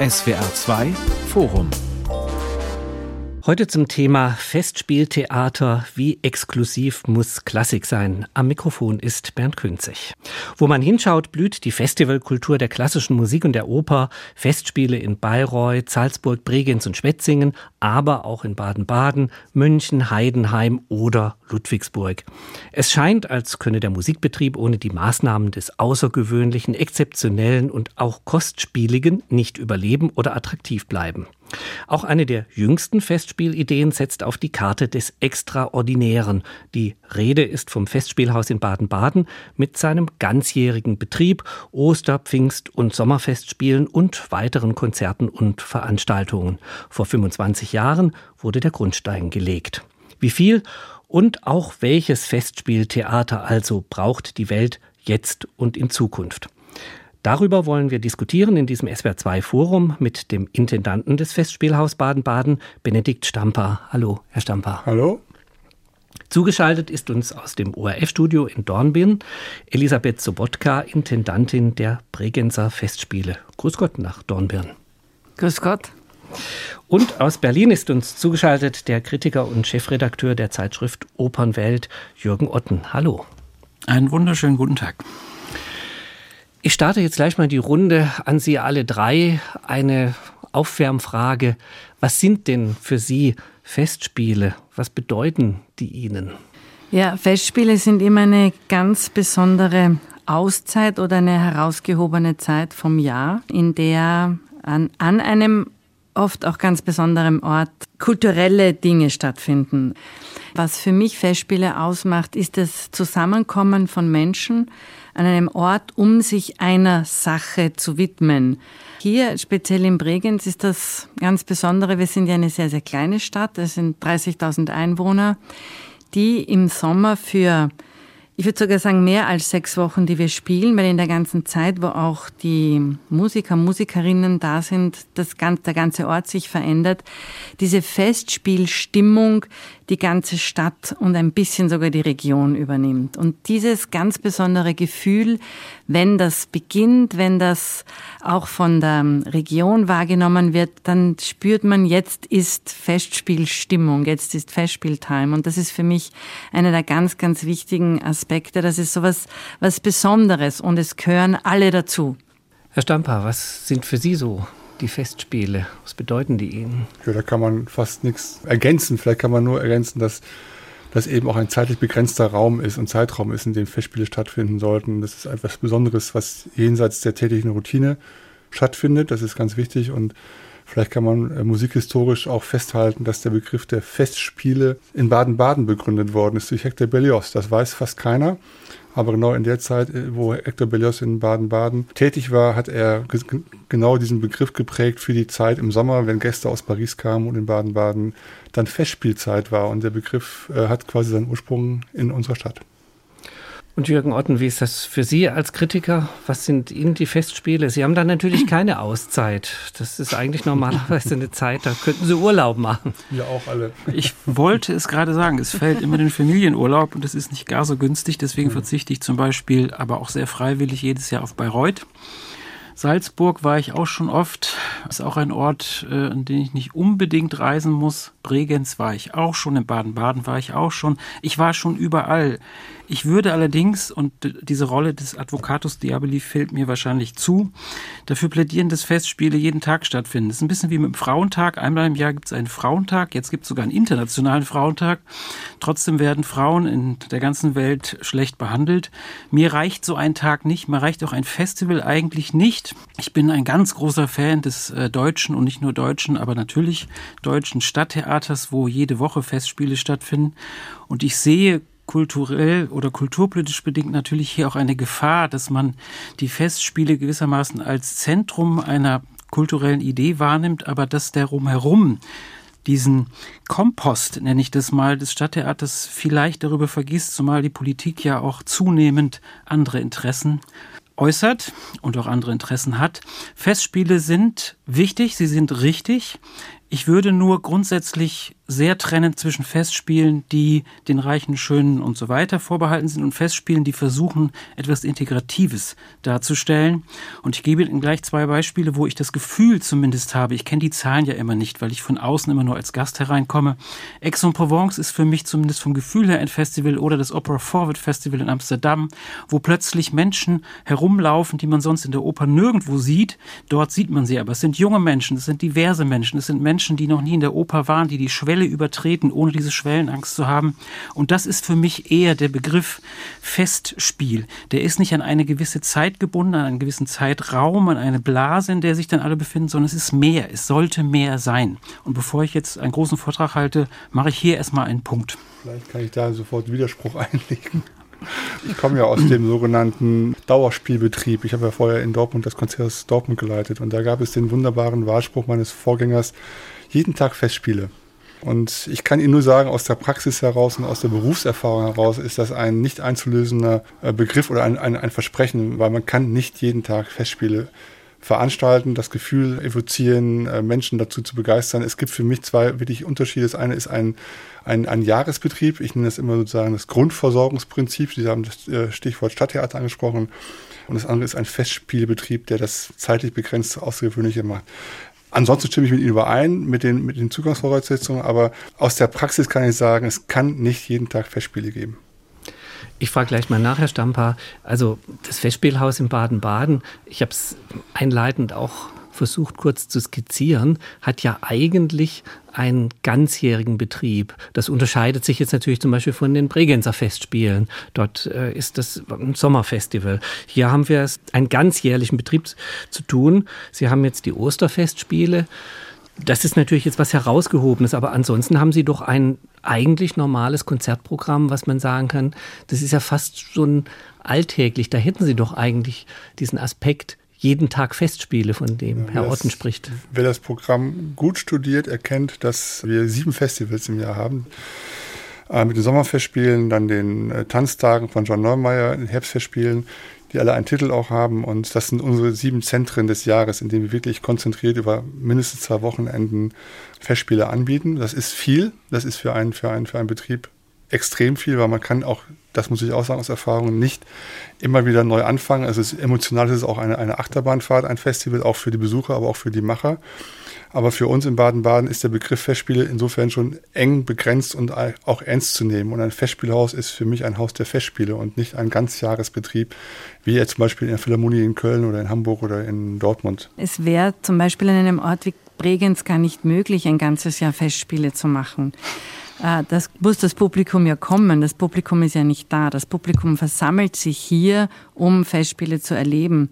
SWR 2 Forum Heute zum Thema Festspieltheater. Wie exklusiv muss Klassik sein? Am Mikrofon ist Bernd Künzig. Wo man hinschaut, blüht die Festivalkultur der klassischen Musik und der Oper. Festspiele in Bayreuth, Salzburg, Bregenz und Schwetzingen, aber auch in Baden-Baden, München, Heidenheim oder Ludwigsburg. Es scheint, als könne der Musikbetrieb ohne die Maßnahmen des Außergewöhnlichen, Exzeptionellen und auch Kostspieligen nicht überleben oder attraktiv bleiben. Auch eine der jüngsten Festspielideen setzt auf die Karte des Extraordinären. Die Rede ist vom Festspielhaus in Baden-Baden mit seinem ganzjährigen Betrieb, Oster-, Pfingst- und Sommerfestspielen und weiteren Konzerten und Veranstaltungen. Vor 25 Jahren wurde der Grundstein gelegt. Wie viel und auch welches Festspieltheater also braucht die Welt jetzt und in Zukunft? Darüber wollen wir diskutieren in diesem SWR2 Forum mit dem Intendanten des Festspielhaus Baden-Baden, Benedikt Stamper. Hallo, Herr Stamper. Hallo. Zugeschaltet ist uns aus dem ORF-Studio in Dornbirn Elisabeth Sobotka, Intendantin der Bregenzer Festspiele. Grüß Gott nach Dornbirn. Grüß Gott. Und aus Berlin ist uns zugeschaltet der Kritiker und Chefredakteur der Zeitschrift Opernwelt, Jürgen Otten. Hallo. Einen wunderschönen guten Tag. Ich starte jetzt gleich mal die Runde an Sie alle drei. Eine Aufwärmfrage. Was sind denn für Sie Festspiele? Was bedeuten die Ihnen? Ja, Festspiele sind immer eine ganz besondere Auszeit oder eine herausgehobene Zeit vom Jahr, in der an, an einem oft auch ganz besonderen Ort kulturelle Dinge stattfinden. Was für mich Festspiele ausmacht, ist das Zusammenkommen von Menschen, an einem Ort, um sich einer Sache zu widmen. Hier, speziell in Bregenz, ist das ganz Besondere. Wir sind ja eine sehr, sehr kleine Stadt. Es sind 30.000 Einwohner, die im Sommer für ich würde sogar sagen, mehr als sechs Wochen, die wir spielen, weil in der ganzen Zeit, wo auch die Musiker, Musikerinnen da sind, das ganze, der ganze Ort sich verändert, diese Festspielstimmung die ganze Stadt und ein bisschen sogar die Region übernimmt. Und dieses ganz besondere Gefühl, wenn das beginnt, wenn das auch von der Region wahrgenommen wird, dann spürt man, jetzt ist Festspielstimmung, jetzt ist Festspieltime. Und das ist für mich einer der ganz, ganz wichtigen Aspekte. Das ist sowas was Besonderes und es gehören alle dazu. Herr Stamper, was sind für Sie so die Festspiele? Was bedeuten die Ihnen? Ja, da kann man fast nichts ergänzen. Vielleicht kann man nur ergänzen, dass das eben auch ein zeitlich begrenzter Raum ist und Zeitraum ist, in dem Festspiele stattfinden sollten. Das ist etwas Besonderes, was jenseits der täglichen Routine stattfindet. Das ist ganz wichtig und Vielleicht kann man äh, musikhistorisch auch festhalten, dass der Begriff der Festspiele in Baden-Baden begründet worden ist durch Hector Berlioz. Das weiß fast keiner. Aber genau in der Zeit, äh, wo Hector Berlioz in Baden-Baden tätig war, hat er genau diesen Begriff geprägt für die Zeit im Sommer, wenn Gäste aus Paris kamen und in Baden-Baden dann Festspielzeit war. Und der Begriff äh, hat quasi seinen Ursprung in unserer Stadt. Und Jürgen Otten, wie ist das für Sie als Kritiker? Was sind Ihnen die Festspiele? Sie haben da natürlich keine Auszeit. Das ist eigentlich normalerweise eine Zeit, da könnten Sie Urlaub machen. Wir auch alle. Ich wollte es gerade sagen, es fällt immer den Familienurlaub und das ist nicht gar so günstig. Deswegen verzichte ich zum Beispiel, aber auch sehr freiwillig jedes Jahr auf Bayreuth. Salzburg war ich auch schon oft. Ist auch ein Ort, äh, an den ich nicht unbedingt reisen muss. Bregenz war ich auch schon. In Baden-Baden war ich auch schon. Ich war schon überall. Ich würde allerdings, und diese Rolle des Advocatus Diaboli fällt mir wahrscheinlich zu, dafür plädieren, dass Festspiele jeden Tag stattfinden. Das ist ein bisschen wie mit dem Frauentag. Einmal im Jahr gibt es einen Frauentag, jetzt gibt es sogar einen internationalen Frauentag. Trotzdem werden Frauen in der ganzen Welt schlecht behandelt. Mir reicht so ein Tag nicht, mir reicht auch ein Festival eigentlich nicht. Ich bin ein ganz großer Fan des äh, deutschen und nicht nur deutschen, aber natürlich deutschen Stadttheaters, wo jede Woche Festspiele stattfinden. Und ich sehe kulturell oder kulturpolitisch bedingt natürlich hier auch eine Gefahr, dass man die Festspiele gewissermaßen als Zentrum einer kulturellen Idee wahrnimmt, aber dass der rumherum diesen Kompost, nenne ich das mal, des Stadttheaters vielleicht darüber vergisst, zumal die Politik ja auch zunehmend andere Interessen äußert und auch andere Interessen hat. Festspiele sind wichtig, sie sind richtig. Ich würde nur grundsätzlich sehr trennen zwischen Festspielen, die den Reichen, Schönen und so weiter vorbehalten sind und Festspielen, die versuchen, etwas Integratives darzustellen. Und ich gebe Ihnen gleich zwei Beispiele, wo ich das Gefühl zumindest habe, ich kenne die Zahlen ja immer nicht, weil ich von außen immer nur als Gast hereinkomme. Aix-en-Provence ist für mich zumindest vom Gefühl her ein Festival oder das Opera Forward Festival in Amsterdam, wo plötzlich Menschen herumlaufen, die man sonst in der Oper nirgendwo sieht. Dort sieht man sie aber. Es sind junge Menschen, es sind diverse Menschen, es sind Menschen, die noch nie in der Oper waren, die die Schwelle Schwelle übertreten, ohne diese Schwellenangst zu haben. Und das ist für mich eher der Begriff Festspiel. Der ist nicht an eine gewisse Zeit gebunden, an einen gewissen Zeitraum, an eine Blase, in der sich dann alle befinden, sondern es ist mehr. Es sollte mehr sein. Und bevor ich jetzt einen großen Vortrag halte, mache ich hier erstmal einen Punkt. Vielleicht kann ich da sofort Widerspruch einlegen. Ich komme ja aus dem sogenannten Dauerspielbetrieb. Ich habe ja vorher in Dortmund das Konzert Dortmund geleitet und da gab es den wunderbaren Wahlspruch meines Vorgängers, jeden Tag Festspiele. Und ich kann Ihnen nur sagen, aus der Praxis heraus und aus der Berufserfahrung heraus ist das ein nicht einzulösender äh, Begriff oder ein, ein, ein Versprechen, weil man kann nicht jeden Tag Festspiele veranstalten, das Gefühl evozieren, äh, Menschen dazu zu begeistern. Es gibt für mich zwei wirklich Unterschiede. Das eine ist ein, ein, ein Jahresbetrieb. Ich nenne das immer sozusagen das Grundversorgungsprinzip. Sie haben das äh, Stichwort Stadttheater angesprochen. Und das andere ist ein Festspielbetrieb, der das zeitlich begrenzt Außergewöhnliche macht. Ansonsten stimme ich mit Ihnen überein, mit den, mit den Zugangsvoraussetzungen, aber aus der Praxis kann ich sagen, es kann nicht jeden Tag Festspiele geben. Ich frage gleich mal nach, Herr Stamper. Also das Festspielhaus in Baden-Baden, ich habe es einleitend auch versucht kurz zu skizzieren, hat ja eigentlich einen ganzjährigen Betrieb. Das unterscheidet sich jetzt natürlich zum Beispiel von den Bregenzer Festspielen. Dort äh, ist das ein Sommerfestival. Hier haben wir es einen ganzjährlichen Betrieb zu tun. Sie haben jetzt die Osterfestspiele. Das ist natürlich jetzt was herausgehobenes, aber ansonsten haben Sie doch ein eigentlich normales Konzertprogramm, was man sagen kann, das ist ja fast schon alltäglich. Da hätten Sie doch eigentlich diesen Aspekt jeden Tag Festspiele, von dem ja, Herr Otten spricht. Wer das Programm gut studiert, erkennt, dass wir sieben Festivals im Jahr haben. Äh, mit den Sommerfestspielen, dann den äh, Tanztagen von John Neumeier, den Herbstfestspielen, die alle einen Titel auch haben. Und das sind unsere sieben Zentren des Jahres, in denen wir wirklich konzentriert über mindestens zwei Wochenenden Festspiele anbieten. Das ist viel. Das ist für einen, für einen, für einen Betrieb extrem viel, weil man kann auch, das muss ich auch sagen aus Erfahrung, nicht immer wieder neu anfangen. Also es ist, emotional ist es auch eine, eine Achterbahnfahrt, ein Festival, auch für die Besucher, aber auch für die Macher. Aber für uns in Baden-Baden ist der Begriff Festspiele insofern schon eng begrenzt und auch ernst zu nehmen. Und ein Festspielhaus ist für mich ein Haus der Festspiele und nicht ein Ganzjahresbetrieb, wie jetzt zum Beispiel in der Philharmonie in Köln oder in Hamburg oder in Dortmund. Es wäre zum Beispiel in einem Ort wie Bregenz gar nicht möglich, ein ganzes Jahr Festspiele zu machen. Äh, das muss das Publikum ja kommen. Das Publikum ist ja nicht da. Das Publikum versammelt sich hier, um Festspiele zu erleben.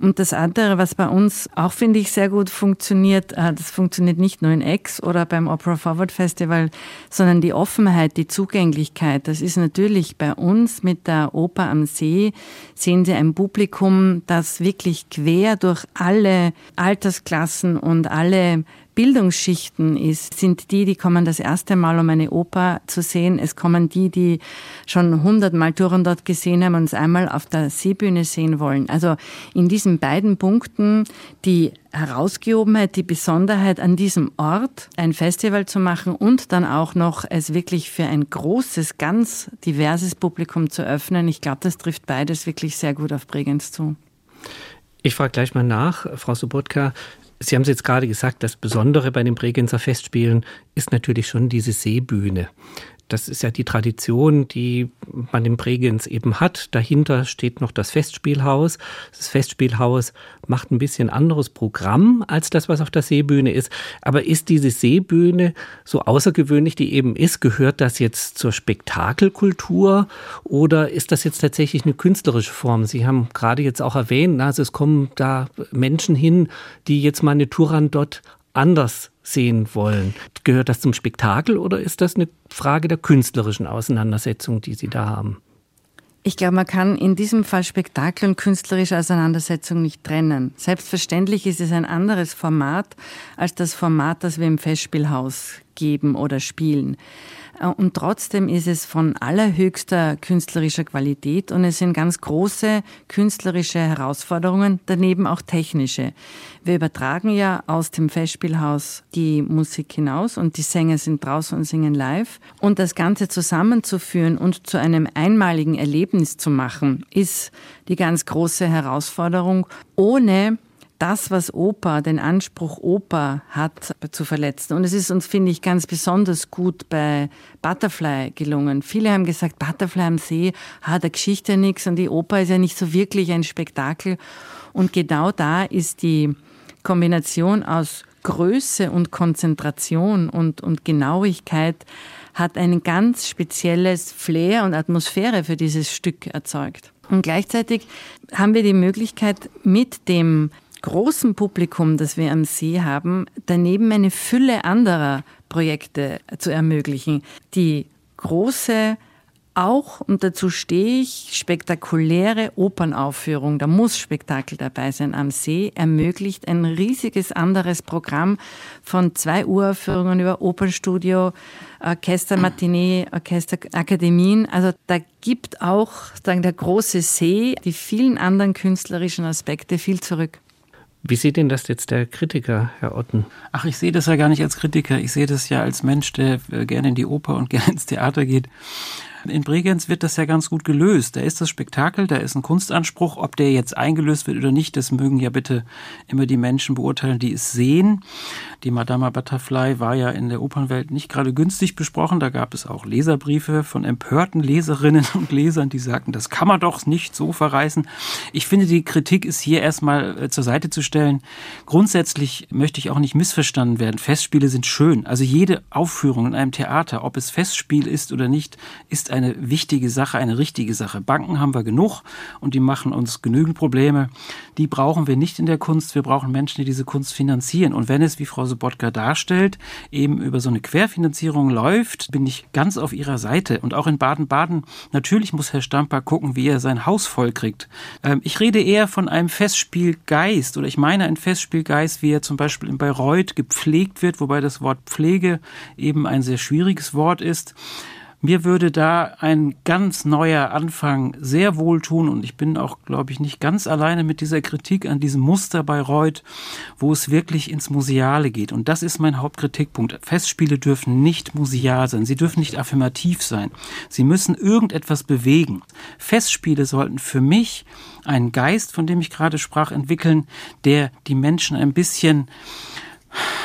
Und das andere, was bei uns auch, finde ich, sehr gut funktioniert, äh, das funktioniert nicht nur in Ex oder beim Opera Forward Festival, sondern die Offenheit, die Zugänglichkeit. Das ist natürlich bei uns mit der Oper am See, sehen Sie ein Publikum, das wirklich quer durch alle Altersklassen und alle Bildungsschichten ist, sind die, die kommen das erste Mal, um eine Oper zu sehen. Es kommen die, die schon hundertmal Touren dort gesehen haben und es einmal auf der Seebühne sehen wollen. Also in diesen beiden Punkten die Herausgehobenheit, die Besonderheit an diesem Ort, ein Festival zu machen und dann auch noch es wirklich für ein großes, ganz diverses Publikum zu öffnen. Ich glaube, das trifft beides wirklich sehr gut auf Bregenz zu. Ich frage gleich mal nach, Frau Sobotka. Sie haben es jetzt gerade gesagt, das Besondere bei den Bregenzer Festspielen ist natürlich schon diese Seebühne. Das ist ja die Tradition, die man in Bregenz eben hat. Dahinter steht noch das Festspielhaus. Das Festspielhaus macht ein bisschen anderes Programm als das, was auf der Seebühne ist. Aber ist diese Seebühne so außergewöhnlich, die eben ist, gehört das jetzt zur Spektakelkultur oder ist das jetzt tatsächlich eine künstlerische Form? Sie haben gerade jetzt auch erwähnt, also es kommen da Menschen hin, die jetzt mal eine Turandot anders sehen wollen. Gehört das zum Spektakel oder ist das eine Frage der künstlerischen Auseinandersetzung, die Sie da haben? Ich glaube, man kann in diesem Fall Spektakel und künstlerische Auseinandersetzung nicht trennen. Selbstverständlich ist es ein anderes Format als das Format, das wir im Festspielhaus geben oder spielen. Äh, und trotzdem ist es von allerhöchster künstlerischer Qualität und es sind ganz große künstlerische Herausforderungen, daneben auch technische. Wir übertragen ja aus dem Festspielhaus die Musik hinaus und die Sänger sind draußen und singen live. Und das Ganze zusammenzuführen und zu einem einmaligen Erlebnis zu machen, ist die ganz große Herausforderung, ohne das, was Oper, den Anspruch Oper hat, zu verletzen. Und es ist uns, finde ich, ganz besonders gut bei Butterfly gelungen. Viele haben gesagt, Butterfly am See hat der Geschichte nichts und die Oper ist ja nicht so wirklich ein Spektakel. Und genau da ist die Kombination aus Größe und Konzentration und, und Genauigkeit hat ein ganz spezielles Flair und Atmosphäre für dieses Stück erzeugt. Und gleichzeitig haben wir die Möglichkeit, mit dem großen Publikum, das wir am See haben, daneben eine Fülle anderer Projekte zu ermöglichen. Die große auch, und dazu stehe ich, spektakuläre Opernaufführung, da muss Spektakel dabei sein am See, ermöglicht ein riesiges anderes Programm von zwei Uraufführungen über Opernstudio, Orchester Matinee, Orchester Akademien. Also da gibt auch sagen, der große See, die vielen anderen künstlerischen Aspekte viel zurück. Wie sieht denn das jetzt der Kritiker, Herr Otten? Ach, ich sehe das ja gar nicht als Kritiker. Ich sehe das ja als Mensch, der äh, gerne in die Oper und gerne ins Theater geht. In Bregenz wird das ja ganz gut gelöst. Da ist das Spektakel, da ist ein Kunstanspruch. Ob der jetzt eingelöst wird oder nicht, das mögen ja bitte immer die Menschen beurteilen, die es sehen. Die Madama Butterfly war ja in der Opernwelt nicht gerade günstig besprochen. Da gab es auch Leserbriefe von empörten Leserinnen und Lesern, die sagten, das kann man doch nicht so verreißen. Ich finde, die Kritik ist hier erstmal äh, zur Seite zu stellen. Grundsätzlich möchte ich auch nicht missverstanden werden. Festspiele sind schön. Also jede Aufführung in einem Theater, ob es Festspiel ist oder nicht, ist eine wichtige Sache, eine richtige Sache. Banken haben wir genug und die machen uns genügend Probleme. Die brauchen wir nicht in der Kunst. Wir brauchen Menschen, die diese Kunst finanzieren. Und wenn es, wie Frau Sobotka darstellt, eben über so eine Querfinanzierung läuft, bin ich ganz auf ihrer Seite. Und auch in Baden-Baden, natürlich muss Herr Stamper gucken, wie er sein Haus voll kriegt. Ähm, ich rede eher von einem Festspielgeist oder ich meine ein Festspielgeist, wie er zum Beispiel in Bayreuth gepflegt wird, wobei das Wort Pflege eben ein sehr schwieriges Wort ist. Mir würde da ein ganz neuer Anfang sehr wohl tun und ich bin auch, glaube ich, nicht ganz alleine mit dieser Kritik an diesem Muster bei Reut, wo es wirklich ins Museale geht. Und das ist mein Hauptkritikpunkt. Festspiele dürfen nicht museal sein. Sie dürfen nicht affirmativ sein. Sie müssen irgendetwas bewegen. Festspiele sollten für mich einen Geist, von dem ich gerade sprach, entwickeln, der die Menschen ein bisschen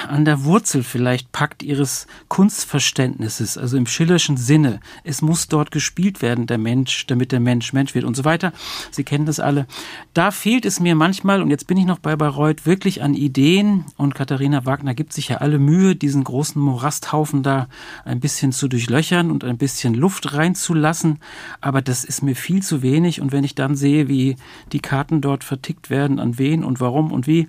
an der Wurzel vielleicht packt ihres Kunstverständnisses, also im schillerschen Sinne. Es muss dort gespielt werden, der Mensch, damit der Mensch Mensch wird und so weiter. Sie kennen das alle. Da fehlt es mir manchmal, und jetzt bin ich noch bei Bayreuth, wirklich an Ideen. Und Katharina Wagner gibt sich ja alle Mühe, diesen großen Morasthaufen da ein bisschen zu durchlöchern und ein bisschen Luft reinzulassen. Aber das ist mir viel zu wenig. Und wenn ich dann sehe, wie die Karten dort vertickt werden, an wen und warum und wie,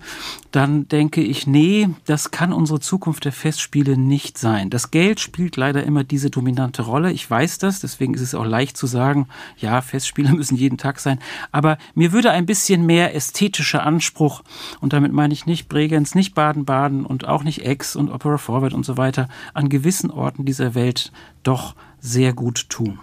dann denke ich, nee, das kann unsere Zukunft der Festspiele nicht sein. Das Geld spielt leider immer diese dominante Rolle. Ich weiß das, deswegen ist es auch leicht zu sagen, ja, Festspiele müssen jeden Tag sein. Aber mir würde ein bisschen mehr ästhetischer Anspruch, und damit meine ich nicht Bregenz, nicht Baden-Baden und auch nicht Ex und Opera Forward und so weiter, an gewissen Orten dieser Welt doch sehr gut tun.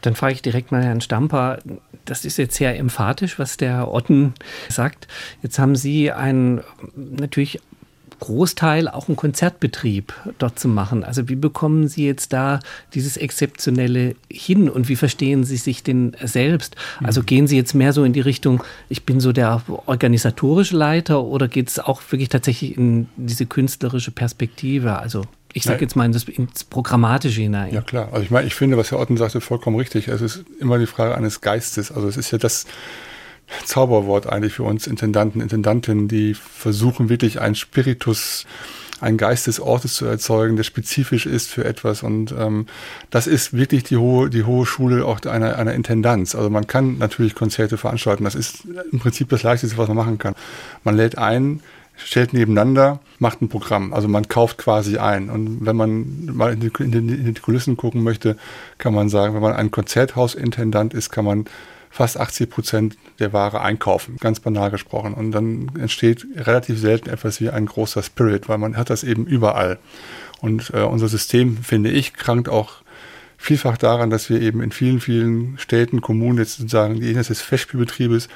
Dann frage ich direkt mal Herrn Stamper. Das ist jetzt sehr emphatisch, was der Otten sagt. Jetzt haben Sie einen natürlich Großteil auch einen Konzertbetrieb dort zu machen. Also wie bekommen Sie jetzt da dieses Exzeptionelle hin und wie verstehen Sie sich denn selbst? Also gehen Sie jetzt mehr so in die Richtung, ich bin so der organisatorische Leiter oder geht es auch wirklich tatsächlich in diese künstlerische Perspektive? Also ich sage jetzt mal ins, ins Programmatische hinein. Ja klar, also ich meine, ich finde, was Herr Otten sagte, vollkommen richtig. Es ist immer die Frage eines Geistes. Also es ist ja das, Zauberwort eigentlich für uns Intendanten, Intendantinnen, die versuchen wirklich einen Spiritus, einen Geist des Ortes zu erzeugen, der spezifisch ist für etwas. Und ähm, das ist wirklich die hohe, die hohe Schule auch einer, einer Intendanz. Also man kann natürlich Konzerte veranstalten. Das ist im Prinzip das Leichteste, was man machen kann. Man lädt ein, stellt nebeneinander, macht ein Programm. Also man kauft quasi ein. Und wenn man mal in die, in die, in die Kulissen gucken möchte, kann man sagen, wenn man ein Konzerthausintendant ist, kann man fast 80 Prozent der Ware einkaufen, ganz banal gesprochen. Und dann entsteht relativ selten etwas wie ein großer Spirit, weil man hat das eben überall. Und äh, unser System, finde ich, krankt auch vielfach daran, dass wir eben in vielen, vielen Städten, Kommunen jetzt sozusagen die Ebene des Festspielbetriebes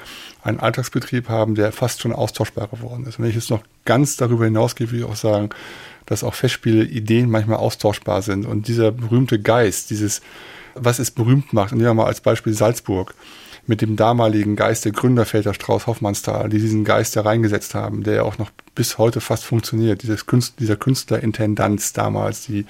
einen Alltagsbetrieb haben, der fast schon austauschbar geworden ist. Wenn ich jetzt noch ganz darüber hinausgehe, würde ich auch sagen, dass auch Festspiele Ideen manchmal austauschbar sind. Und dieser berühmte Geist, dieses, was es berühmt macht, nehmen wir mal als Beispiel Salzburg mit dem damaligen Geist der Gründerväter Strauß Hoffmannsthal, die diesen Geist da reingesetzt haben, der auch noch bis heute fast funktioniert. Dieses Künstler, dieser Künstlerintendanz damals, die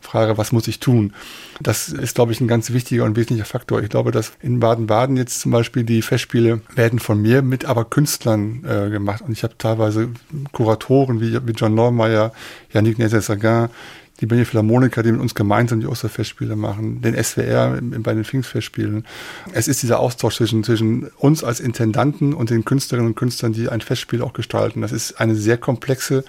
Frage, was muss ich tun? Das ist, glaube ich, ein ganz wichtiger und wesentlicher Faktor. Ich glaube, dass in Baden-Baden jetzt zum Beispiel die Festspiele werden von mir mit aber Künstlern äh, gemacht. Und ich habe teilweise Kuratoren wie, wie John Neumeier, Yannick Nézet-Seguin, die Berliner Philharmoniker, die mit uns gemeinsam die Osterfestspiele machen, den SWR bei den Pfingstfestspielen. Es ist dieser Austausch zwischen, zwischen uns als Intendanten und den Künstlerinnen und Künstlern, die ein Festspiel auch gestalten. Das ist eine sehr komplexe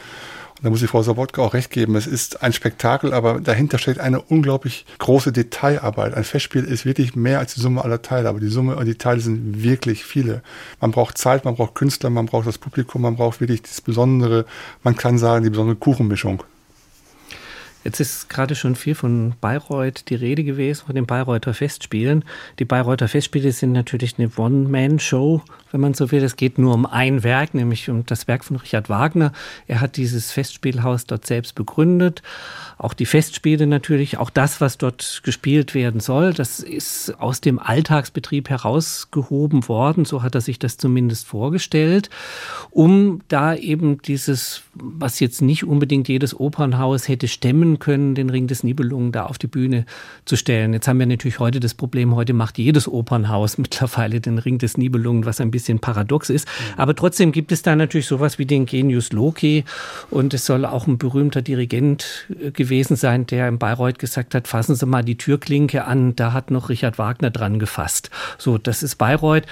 da muss ich Frau Sobotka auch recht geben. Es ist ein Spektakel, aber dahinter steckt eine unglaublich große Detailarbeit. Ein Festspiel ist wirklich mehr als die Summe aller Teile, aber die Summe und die Teile sind wirklich viele. Man braucht Zeit, man braucht Künstler, man braucht das Publikum, man braucht wirklich das Besondere, man kann sagen, die besondere Kuchenmischung. Jetzt ist gerade schon viel von Bayreuth die Rede gewesen, von den Bayreuther Festspielen. Die Bayreuther Festspiele sind natürlich eine One-Man-Show, wenn man so will. Es geht nur um ein Werk, nämlich um das Werk von Richard Wagner. Er hat dieses Festspielhaus dort selbst begründet. Auch die Festspiele natürlich, auch das, was dort gespielt werden soll, das ist aus dem Alltagsbetrieb herausgehoben worden. So hat er sich das zumindest vorgestellt, um da eben dieses, was jetzt nicht unbedingt jedes Opernhaus hätte stemmen können, den Ring des Nibelungen da auf die Bühne zu stellen. Jetzt haben wir natürlich heute das Problem, heute macht jedes Opernhaus mittlerweile den Ring des Nibelungen, was ein bisschen paradox ist. Aber trotzdem gibt es da natürlich sowas wie den Genius Loki und es soll auch ein berühmter Dirigent gewesen gewesen sein, der in Bayreuth gesagt hat, fassen Sie mal die Türklinke an, da hat noch Richard Wagner dran gefasst. So, das ist Bayreuth.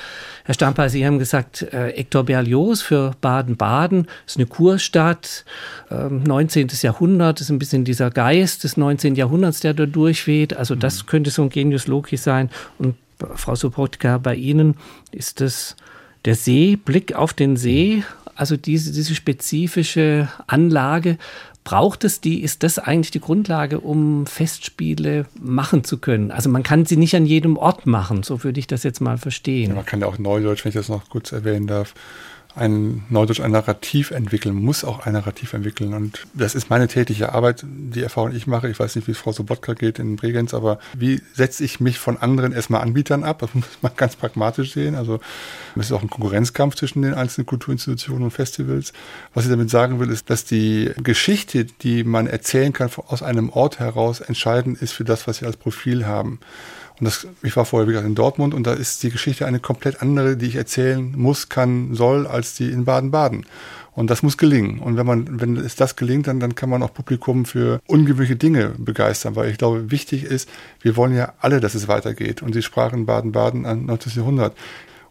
Herr Stamper, Sie haben gesagt, äh, Hector Berlioz für Baden-Baden ist eine Kurstadt, äh, 19. Jahrhundert, ist ein bisschen dieser Geist des 19. Jahrhunderts, der da durchweht. Also das mhm. könnte so ein Genius Loki sein. Und Frau Sobotka, bei Ihnen ist das der See, Blick auf den See, also diese, diese spezifische Anlage, braucht es die, ist das eigentlich die Grundlage, um Festspiele machen zu können? Also man kann sie nicht an jedem Ort machen, so würde ich das jetzt mal verstehen. Ja, man kann ja auch Neudeutsch, wenn ich das noch kurz erwähnen darf, ein Neudeutsch ein Narrativ entwickeln, muss auch ein Narrativ entwickeln. Und das ist meine tägliche Arbeit, die Erfahrung, ich mache. Ich weiß nicht, wie es Frau Sobotka geht in Bregenz, aber wie setze ich mich von anderen erstmal Anbietern ab? Das muss man ganz pragmatisch sehen. Also es ist auch ein Konkurrenzkampf zwischen den einzelnen Kulturinstitutionen und Festivals. Was ich damit sagen will, ist, dass die Geschichte, die man erzählen kann aus einem Ort heraus, entscheidend ist für das, was wir als Profil haben. Und das, ich war vorher, wie gesagt, in Dortmund und da ist die Geschichte eine komplett andere, die ich erzählen muss, kann, soll, als die in Baden-Baden. Und das muss gelingen. Und wenn man, wenn es das gelingt, dann, dann kann man auch Publikum für ungewöhnliche Dinge begeistern, weil ich glaube, wichtig ist, wir wollen ja alle, dass es weitergeht. Und Sie sprachen Baden-Baden an 19. Jahrhundert.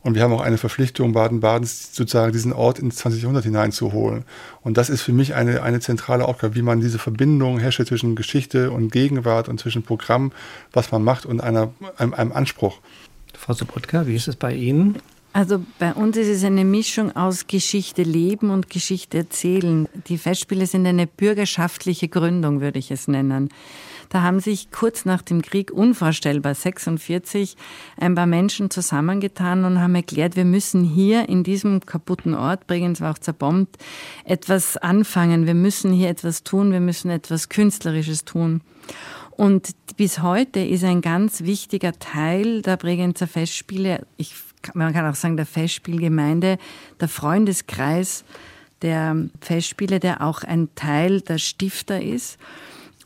Und wir haben auch eine Verpflichtung, Baden-Badens sozusagen diesen Ort ins 20. Jahrhundert hineinzuholen. Und das ist für mich eine, eine zentrale Aufgabe, wie man diese Verbindung herstellt zwischen Geschichte und Gegenwart und zwischen Programm, was man macht und einer, einem, einem Anspruch. Frau Sobotka, wie ist es bei Ihnen? Also bei uns ist es eine Mischung aus Geschichte leben und Geschichte erzählen. Die Festspiele sind eine bürgerschaftliche Gründung, würde ich es nennen. Da haben sich kurz nach dem Krieg unvorstellbar 46 ein paar Menschen zusammengetan und haben erklärt, wir müssen hier in diesem kaputten Ort, Bregenz war auch zerbombt, etwas anfangen. Wir müssen hier etwas tun. Wir müssen etwas Künstlerisches tun. Und bis heute ist ein ganz wichtiger Teil der Bregenzer Festspiele, ich, man kann auch sagen der Festspielgemeinde, der Freundeskreis der Festspiele, der auch ein Teil der Stifter ist.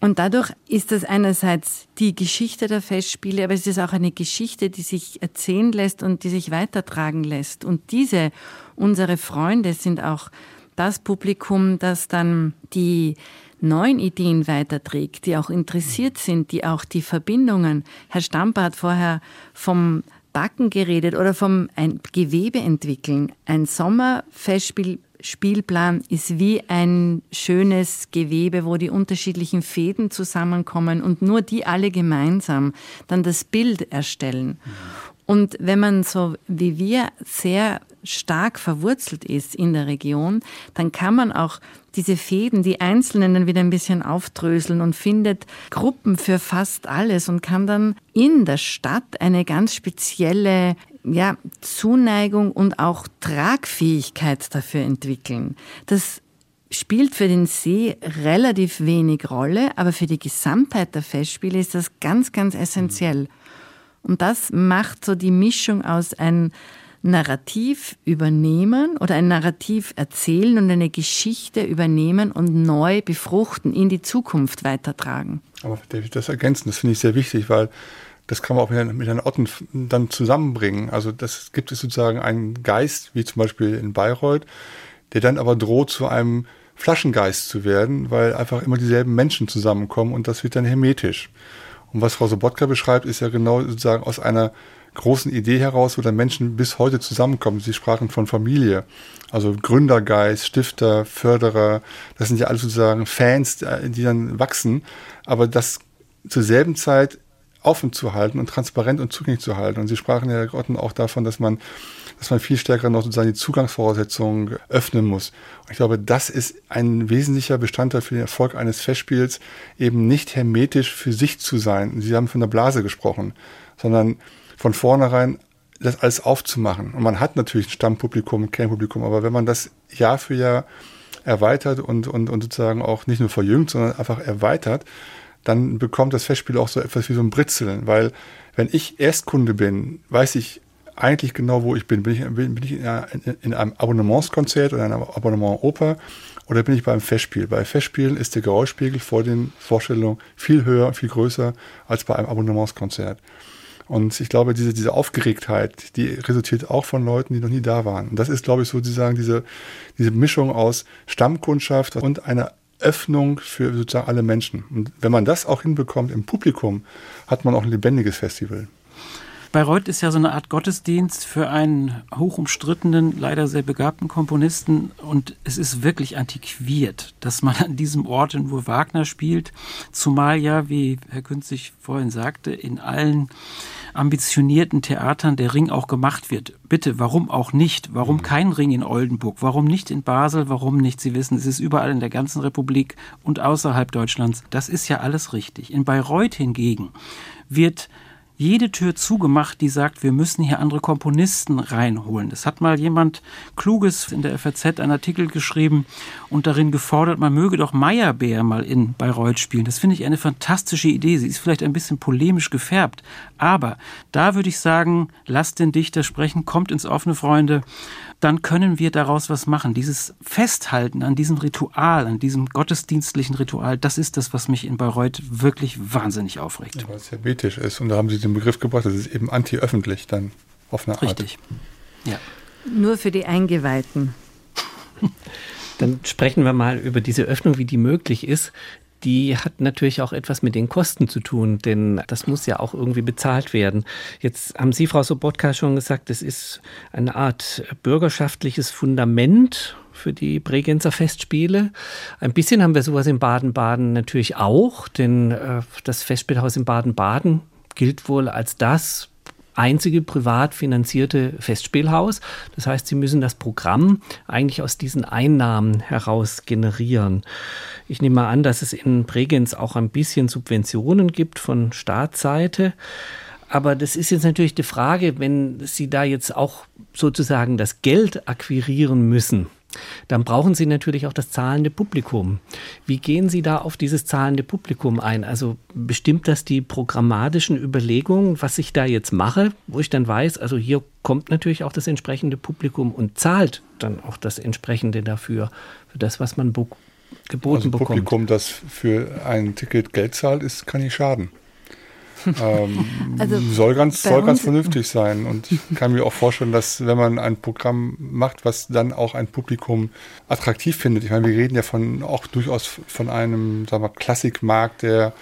Und dadurch ist das einerseits die Geschichte der Festspiele, aber es ist auch eine Geschichte, die sich erzählen lässt und die sich weitertragen lässt. Und diese, unsere Freunde, sind auch das Publikum, das dann die neuen Ideen weiterträgt, die auch interessiert sind, die auch die Verbindungen. Herr Stamper hat vorher vom Backen geredet oder vom ein Gewebe entwickeln. Ein Sommerfestspiel Spielplan ist wie ein schönes Gewebe, wo die unterschiedlichen Fäden zusammenkommen und nur die alle gemeinsam dann das Bild erstellen. Und wenn man so wie wir sehr stark verwurzelt ist in der Region, dann kann man auch diese Fäden, die Einzelnen dann wieder ein bisschen aufdröseln und findet Gruppen für fast alles und kann dann in der Stadt eine ganz spezielle ja, Zuneigung und auch Tragfähigkeit dafür entwickeln. Das spielt für den See relativ wenig Rolle, aber für die Gesamtheit der Festspiele ist das ganz, ganz essentiell. Und das macht so die Mischung aus ein Narrativ übernehmen oder ein Narrativ erzählen und eine Geschichte übernehmen und neu befruchten, in die Zukunft weitertragen. Aber das ergänzen, das finde ich sehr wichtig, weil das kann man auch mit, den Orten dann zusammenbringen. Also das gibt es sozusagen einen Geist, wie zum Beispiel in Bayreuth, der dann aber droht zu einem Flaschengeist zu werden, weil einfach immer dieselben Menschen zusammenkommen und das wird dann hermetisch. Und was Frau Sobotka beschreibt, ist ja genau sozusagen aus einer großen Idee heraus, wo dann Menschen bis heute zusammenkommen. Sie sprachen von Familie, also Gründergeist, Stifter, Förderer, das sind ja alles sozusagen Fans, die dann wachsen, aber das zur selben Zeit offen zu halten und transparent und zugänglich zu halten. Und Sie sprachen ja Herr Grotten auch davon, dass man, dass man viel stärker noch sozusagen die Zugangsvoraussetzungen öffnen muss. Und ich glaube, das ist ein wesentlicher Bestandteil für den Erfolg eines Festspiels, eben nicht hermetisch für sich zu sein. Sie haben von der Blase gesprochen, sondern von vornherein das alles aufzumachen. Und man hat natürlich ein Stammpublikum, ein Kernpublikum, aber wenn man das Jahr für Jahr erweitert und, und, und sozusagen auch nicht nur verjüngt, sondern einfach erweitert, dann bekommt das Festspiel auch so etwas wie so ein Britzeln, weil wenn ich Erstkunde bin, weiß ich eigentlich genau, wo ich bin. Bin ich, bin, ich in, in, einem Abonnementskonzert oder einem Abonnement Oper oder bin ich beim Festspiel? Bei Festspielen ist der Geräuschspiegel vor den Vorstellungen viel höher, viel größer als bei einem Abonnementskonzert. Und ich glaube, diese, diese Aufgeregtheit, die resultiert auch von Leuten, die noch nie da waren. Und das ist, glaube ich, sozusagen diese, diese Mischung aus Stammkundschaft und einer Öffnung für sozusagen alle Menschen. Und wenn man das auch hinbekommt im Publikum, hat man auch ein lebendiges Festival. Bayreuth ist ja so eine Art Gottesdienst für einen hochumstrittenen, leider sehr begabten Komponisten und es ist wirklich antiquiert, dass man an diesem Ort in Wagner spielt, zumal ja, wie Herr Künzig vorhin sagte, in allen ambitionierten Theatern der Ring auch gemacht wird. Bitte, warum auch nicht? Warum mhm. kein Ring in Oldenburg? Warum nicht in Basel? Warum nicht? Sie wissen, es ist überall in der ganzen Republik und außerhalb Deutschlands. Das ist ja alles richtig. In Bayreuth hingegen wird jede Tür zugemacht, die sagt, wir müssen hier andere Komponisten reinholen. Es hat mal jemand Kluges in der FAZ einen Artikel geschrieben und darin gefordert, man möge doch Meyerbeer mal in Bayreuth spielen. Das finde ich eine fantastische Idee. Sie ist vielleicht ein bisschen polemisch gefärbt, aber da würde ich sagen, lasst den Dichter sprechen, kommt ins offene Freunde dann können wir daraus was machen. Dieses Festhalten an diesem Ritual, an diesem gottesdienstlichen Ritual, das ist das, was mich in Bayreuth wirklich wahnsinnig aufregt. Ja, weil es hermetisch ist. Und da haben Sie den Begriff gebracht, das ist eben anti-öffentlich dann auf eine Art. Richtig. Ja. Nur für die Eingeweihten. Dann sprechen wir mal über diese Öffnung, wie die möglich ist die hat natürlich auch etwas mit den Kosten zu tun, denn das muss ja auch irgendwie bezahlt werden. Jetzt haben Sie, Frau Sobotka, schon gesagt, es ist eine Art bürgerschaftliches Fundament für die Bregenzer Festspiele. Ein bisschen haben wir sowas in Baden-Baden natürlich auch, denn äh, das Festspielhaus in Baden-Baden gilt wohl als das einzige privat finanzierte Festspielhaus. Das heißt, sie müssen das Programm eigentlich aus diesen Einnahmen heraus generieren. Ich nehme mal an, dass es in Bregenz auch ein bisschen Subventionen gibt von Staatsseite. Aber das ist jetzt natürlich die Frage, wenn Sie da jetzt auch sozusagen das Geld akquirieren müssen, dann brauchen Sie natürlich auch das zahlende Publikum. Wie gehen Sie da auf dieses zahlende Publikum ein? Also bestimmt das die programmatischen Überlegungen, was ich da jetzt mache, wo ich dann weiß, also hier kommt natürlich auch das entsprechende Publikum und zahlt dann auch das entsprechende dafür, für das, was man geboten also bekommt. Publikum, das für ein Ticket Geld zahlt, ist, kann nicht schaden ähm, also soll ganz, soll ganz vernünftig sein. Und ich kann mir auch vorstellen, dass wenn man ein Programm macht, was dann auch ein Publikum attraktiv findet. Ich meine, wir reden ja von auch durchaus von einem, sagen wir, Klassikmarkt, der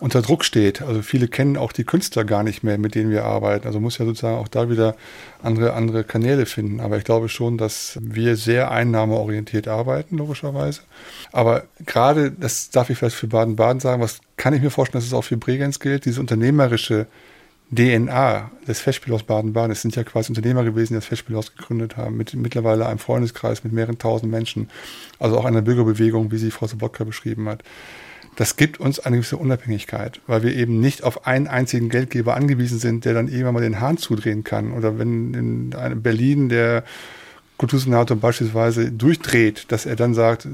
unter Druck steht. Also viele kennen auch die Künstler gar nicht mehr, mit denen wir arbeiten. Also muss ja sozusagen auch da wieder andere, andere Kanäle finden. Aber ich glaube schon, dass wir sehr einnahmeorientiert arbeiten, logischerweise. Aber gerade, das darf ich vielleicht für Baden-Baden sagen, was kann ich mir vorstellen, dass es auch für Bregenz gilt, diese unternehmerische DNA des Festspielhaus Baden-Baden. Es sind ja quasi Unternehmer gewesen, die das Festspielhaus gegründet haben, mit mittlerweile einem Freundeskreis mit mehreren tausend Menschen, also auch einer Bürgerbewegung, wie sie Frau Sobotka beschrieben hat. Das gibt uns eine gewisse Unabhängigkeit, weil wir eben nicht auf einen einzigen Geldgeber angewiesen sind, der dann irgendwann mal den Hahn zudrehen kann. Oder wenn in Berlin der Kultursenator beispielsweise durchdreht, dass er dann sagt,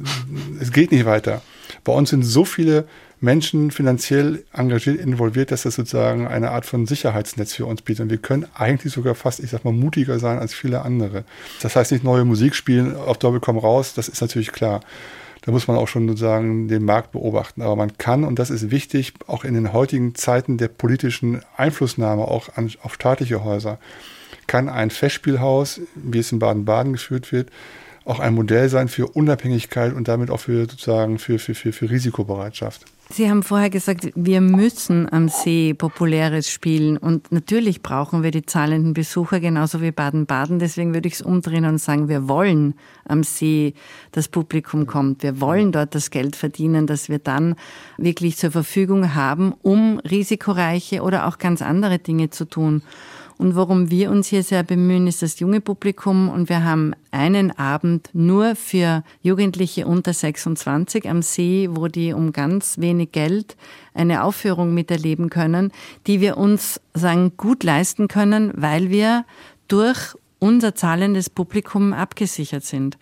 es geht nicht weiter. Bei uns sind so viele Menschen finanziell engagiert, involviert, dass das sozusagen eine Art von Sicherheitsnetz für uns bietet. Und wir können eigentlich sogar fast, ich sag mal, mutiger sein als viele andere. Das heißt nicht neue Musik spielen, auf Doppel komm raus, das ist natürlich klar. Da muss man auch schon sozusagen den Markt beobachten. Aber man kann, und das ist wichtig, auch in den heutigen Zeiten der politischen Einflussnahme auch an, auf staatliche Häuser, kann ein Festspielhaus, wie es in Baden-Baden geführt wird, auch ein Modell sein für Unabhängigkeit und damit auch für sozusagen für, für, für, für Risikobereitschaft. Sie haben vorher gesagt, wir müssen am See populäres spielen und natürlich brauchen wir die zahlenden Besucher genauso wie Baden-Baden. Deswegen würde ich es umdrehen und sagen, wir wollen am See das Publikum kommt. Wir wollen dort das Geld verdienen, das wir dann wirklich zur Verfügung haben, um risikoreiche oder auch ganz andere Dinge zu tun. Und worum wir uns hier sehr bemühen, ist das junge Publikum. Und wir haben einen Abend nur für Jugendliche unter 26 am See, wo die um ganz wenig Geld eine Aufführung miterleben können, die wir uns sagen, gut leisten können, weil wir durch unser zahlendes Publikum abgesichert sind.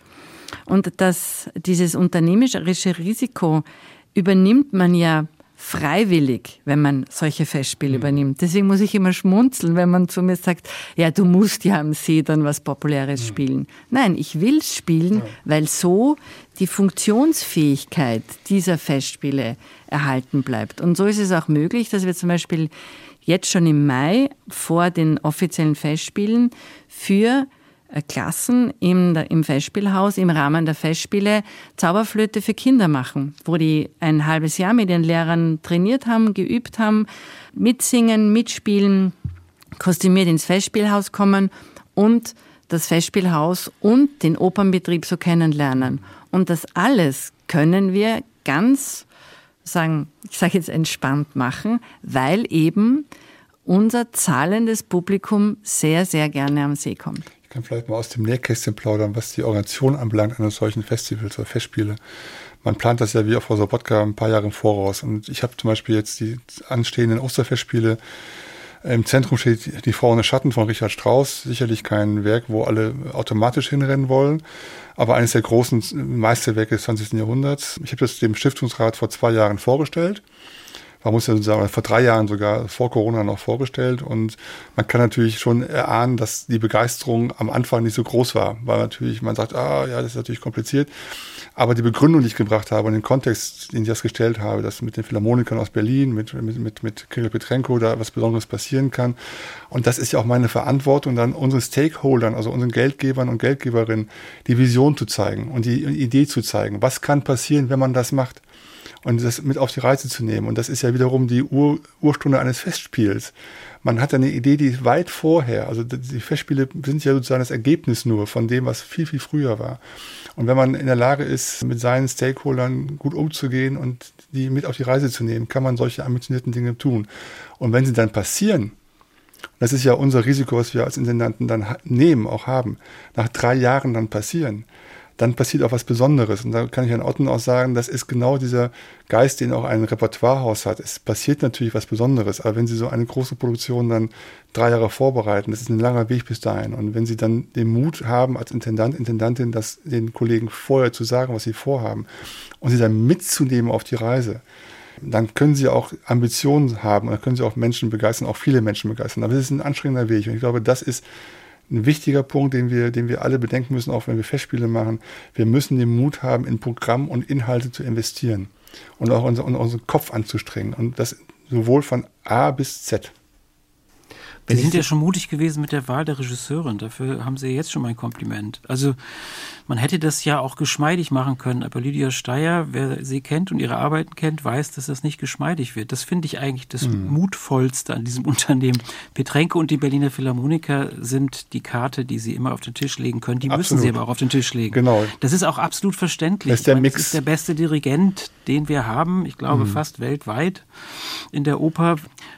Und dass dieses unternehmerische Risiko übernimmt man ja freiwillig, wenn man solche Festspiele mhm. übernimmt. Deswegen muss ich immer schmunzeln, wenn man zu mir sagt, ja, du musst ja am See dann was Populäres mhm. spielen. Nein, ich will es spielen, ja. weil so die Funktionsfähigkeit dieser Festspiele erhalten bleibt. Und so ist es auch möglich, dass wir zum Beispiel jetzt schon im Mai vor den offiziellen Festspielen für Klassen im, im Festspielhaus im Rahmen der Festspiele Zauberflöte für Kinder machen, wo die ein halbes Jahr mit den Lehrern trainiert haben, geübt haben, mitsingen, mitspielen, kostümiert ins Festspielhaus kommen und das Festspielhaus und den Opernbetrieb so kennenlernen. Und das alles können wir ganz, sagen, ich sage jetzt entspannt machen, weil eben unser zahlendes Publikum sehr, sehr gerne am See kommt kann vielleicht mal aus dem Nähkästchen plaudern, was die Organisation anbelangt eines solchen Festivals oder Festspiele. Man plant das ja wie auf Podcast ein paar Jahre im Voraus. Und ich habe zum Beispiel jetzt die anstehenden Osterfestspiele. Im Zentrum steht Die Frau ohne Schatten von Richard Strauss. Sicherlich kein Werk, wo alle automatisch hinrennen wollen, aber eines der großen Meisterwerke des 20. Jahrhunderts. Ich habe das dem Stiftungsrat vor zwei Jahren vorgestellt man muss ja sozusagen vor drei Jahren sogar vor Corona noch vorgestellt und man kann natürlich schon erahnen, dass die Begeisterung am Anfang nicht so groß war, weil natürlich man sagt, ah ja, das ist natürlich kompliziert. Aber die Begründung, die ich gebracht habe und den Kontext, den ich das gestellt habe, dass mit den Philharmonikern aus Berlin, mit, mit, mit, mit Kirill Petrenko da was Besonderes passieren kann. Und das ist ja auch meine Verantwortung, dann unseren Stakeholdern, also unseren Geldgebern und Geldgeberinnen, die Vision zu zeigen und die Idee zu zeigen. Was kann passieren, wenn man das macht? Und das mit auf die Reise zu nehmen. Und das ist ja wiederum die Ur Urstunde eines Festspiels. Man hat eine Idee, die ist weit vorher. Also die Festspiele sind ja sozusagen das Ergebnis nur von dem, was viel, viel früher war. Und wenn man in der Lage ist, mit seinen Stakeholdern gut umzugehen und die mit auf die Reise zu nehmen, kann man solche ambitionierten Dinge tun. Und wenn sie dann passieren, das ist ja unser Risiko, was wir als Intendanten dann nehmen, auch haben, nach drei Jahren dann passieren, dann passiert auch was Besonderes. Und da kann ich an Otten auch sagen, das ist genau dieser Geist, den auch ein Repertoirehaus hat. Es passiert natürlich was Besonderes, aber wenn Sie so eine große Produktion dann drei Jahre vorbereiten, das ist ein langer Weg bis dahin. Und wenn Sie dann den Mut haben, als Intendant, Intendantin, das den Kollegen vorher zu sagen, was Sie vorhaben, und sie dann mitzunehmen auf die Reise, dann können sie auch Ambitionen haben, dann können sie auch Menschen begeistern, auch viele Menschen begeistern. Aber das ist ein anstrengender Weg. Und ich glaube, das ist ein wichtiger Punkt, den wir, den wir alle bedenken müssen, auch wenn wir Festspiele machen. Wir müssen den Mut haben, in Programm und Inhalte zu investieren und auch unser, unseren Kopf anzustrengen. Und das sowohl von A bis Z. Sie sind ja schon mutig gewesen mit der Wahl der Regisseurin. Dafür haben Sie jetzt schon mein Kompliment. Also man hätte das ja auch geschmeidig machen können, aber Lydia Steyer, wer sie kennt und ihre Arbeiten kennt, weiß, dass das nicht geschmeidig wird. Das finde ich eigentlich das mhm. Mutvollste an diesem Unternehmen. Petrenko und die Berliner Philharmoniker sind die Karte, die sie immer auf den Tisch legen können. Die absolut. müssen sie aber auch auf den Tisch legen. Genau. Das ist auch absolut verständlich. Das ist der, meine, Mix. Das ist der beste Dirigent, den wir haben. Ich glaube mhm. fast weltweit in der Oper.